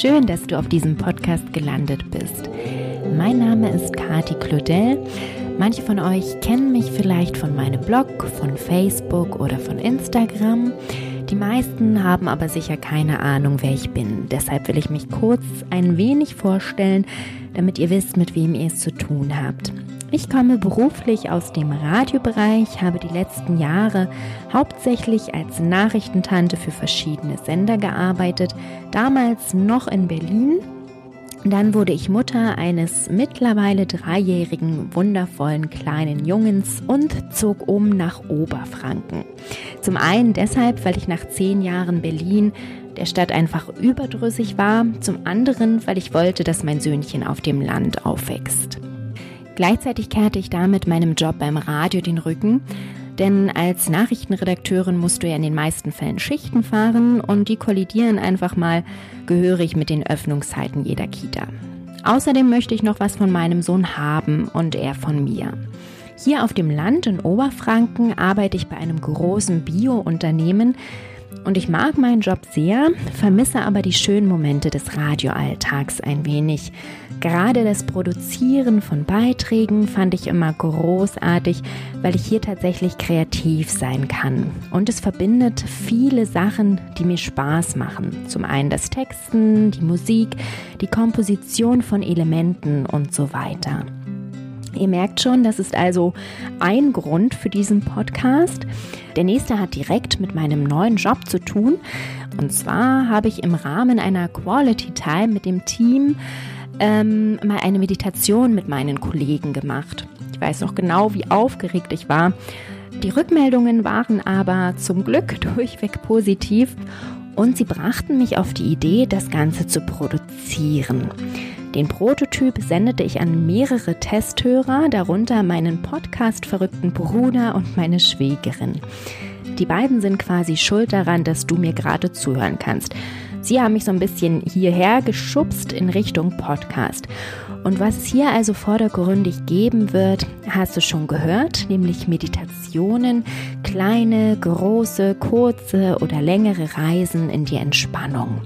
Schön, dass du auf diesem Podcast gelandet bist. Mein Name ist Kati Claudel. Manche von euch kennen mich vielleicht von meinem Blog, von Facebook oder von Instagram. Die meisten haben aber sicher keine Ahnung, wer ich bin. Deshalb will ich mich kurz ein wenig vorstellen, damit ihr wisst, mit wem ihr es zu tun habt. Ich komme beruflich aus dem Radiobereich, habe die letzten Jahre hauptsächlich als Nachrichtentante für verschiedene Sender gearbeitet, damals noch in Berlin. Dann wurde ich Mutter eines mittlerweile dreijährigen, wundervollen kleinen Jungens und zog um nach Oberfranken. Zum einen deshalb, weil ich nach zehn Jahren Berlin der Stadt einfach überdrüssig war, zum anderen, weil ich wollte, dass mein Söhnchen auf dem Land aufwächst. Gleichzeitig kehrte ich damit meinem Job beim Radio den Rücken, denn als Nachrichtenredakteurin musst du ja in den meisten Fällen Schichten fahren und die kollidieren einfach mal gehörig mit den Öffnungszeiten jeder Kita. Außerdem möchte ich noch was von meinem Sohn haben und er von mir. Hier auf dem Land in Oberfranken arbeite ich bei einem großen Bio-Unternehmen, und ich mag meinen Job sehr, vermisse aber die schönen Momente des Radioalltags ein wenig. Gerade das Produzieren von Beiträgen fand ich immer großartig, weil ich hier tatsächlich kreativ sein kann. Und es verbindet viele Sachen, die mir Spaß machen. Zum einen das Texten, die Musik, die Komposition von Elementen und so weiter. Ihr merkt schon, das ist also ein Grund für diesen Podcast. Der nächste hat direkt mit meinem neuen Job zu tun. Und zwar habe ich im Rahmen einer Quality Time mit dem Team ähm, mal eine Meditation mit meinen Kollegen gemacht. Ich weiß noch genau, wie aufgeregt ich war. Die Rückmeldungen waren aber zum Glück durchweg positiv und sie brachten mich auf die Idee, das Ganze zu produzieren. Den Prototyp sendete ich an mehrere Testhörer, darunter meinen Podcast-verrückten Bruder und meine Schwägerin. Die beiden sind quasi schuld daran, dass du mir gerade zuhören kannst. Sie haben mich so ein bisschen hierher geschubst in Richtung Podcast. Und was es hier also vordergründig geben wird, hast du schon gehört, nämlich Meditationen, kleine, große, kurze oder längere Reisen in die Entspannung.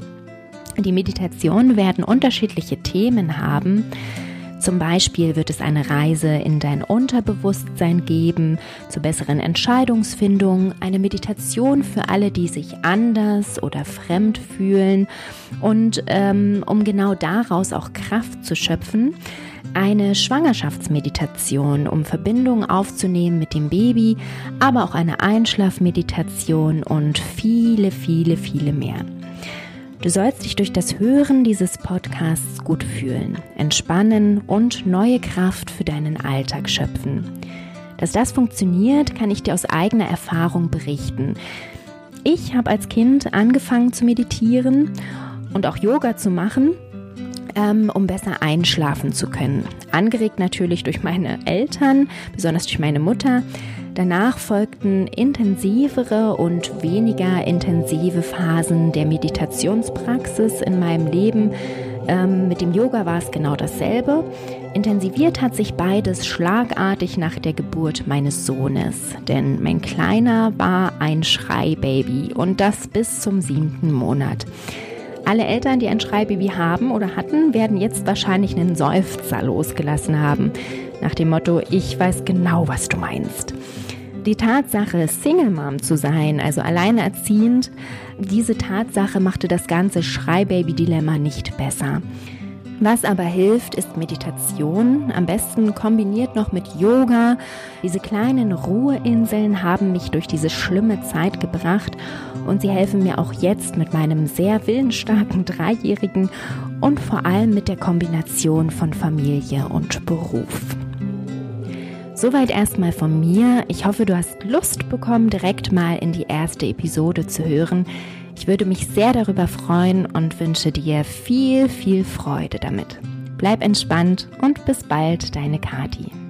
Die Meditationen werden unterschiedliche Themen haben. Zum Beispiel wird es eine Reise in dein Unterbewusstsein geben, zur besseren Entscheidungsfindung, eine Meditation für alle, die sich anders oder fremd fühlen und ähm, um genau daraus auch Kraft zu schöpfen, eine Schwangerschaftsmeditation, um Verbindungen aufzunehmen mit dem Baby, aber auch eine Einschlafmeditation und viele, viele, viele mehr. Du sollst dich durch das Hören dieses Podcasts gut fühlen, entspannen und neue Kraft für deinen Alltag schöpfen. Dass das funktioniert, kann ich dir aus eigener Erfahrung berichten. Ich habe als Kind angefangen zu meditieren und auch Yoga zu machen, ähm, um besser einschlafen zu können. Angeregt natürlich durch meine Eltern, besonders durch meine Mutter. Danach folgten intensivere und weniger intensive Phasen der Meditationspraxis in meinem Leben. Ähm, mit dem Yoga war es genau dasselbe. Intensiviert hat sich beides schlagartig nach der Geburt meines Sohnes, denn mein Kleiner war ein Schreibaby und das bis zum siebten Monat. Alle Eltern, die ein Schreibaby haben oder hatten, werden jetzt wahrscheinlich einen Seufzer losgelassen haben. Nach dem Motto, ich weiß genau, was du meinst. Die Tatsache, Single Mom zu sein, also alleinerziehend, diese Tatsache machte das ganze Schreibaby-Dilemma nicht besser. Was aber hilft, ist Meditation, am besten kombiniert noch mit Yoga. Diese kleinen Ruheinseln haben mich durch diese schlimme Zeit gebracht und sie helfen mir auch jetzt mit meinem sehr willensstarken Dreijährigen und vor allem mit der Kombination von Familie und Beruf. Soweit erstmal von mir. Ich hoffe, du hast Lust bekommen, direkt mal in die erste Episode zu hören. Ich würde mich sehr darüber freuen und wünsche dir viel, viel Freude damit. Bleib entspannt und bis bald, deine Kati.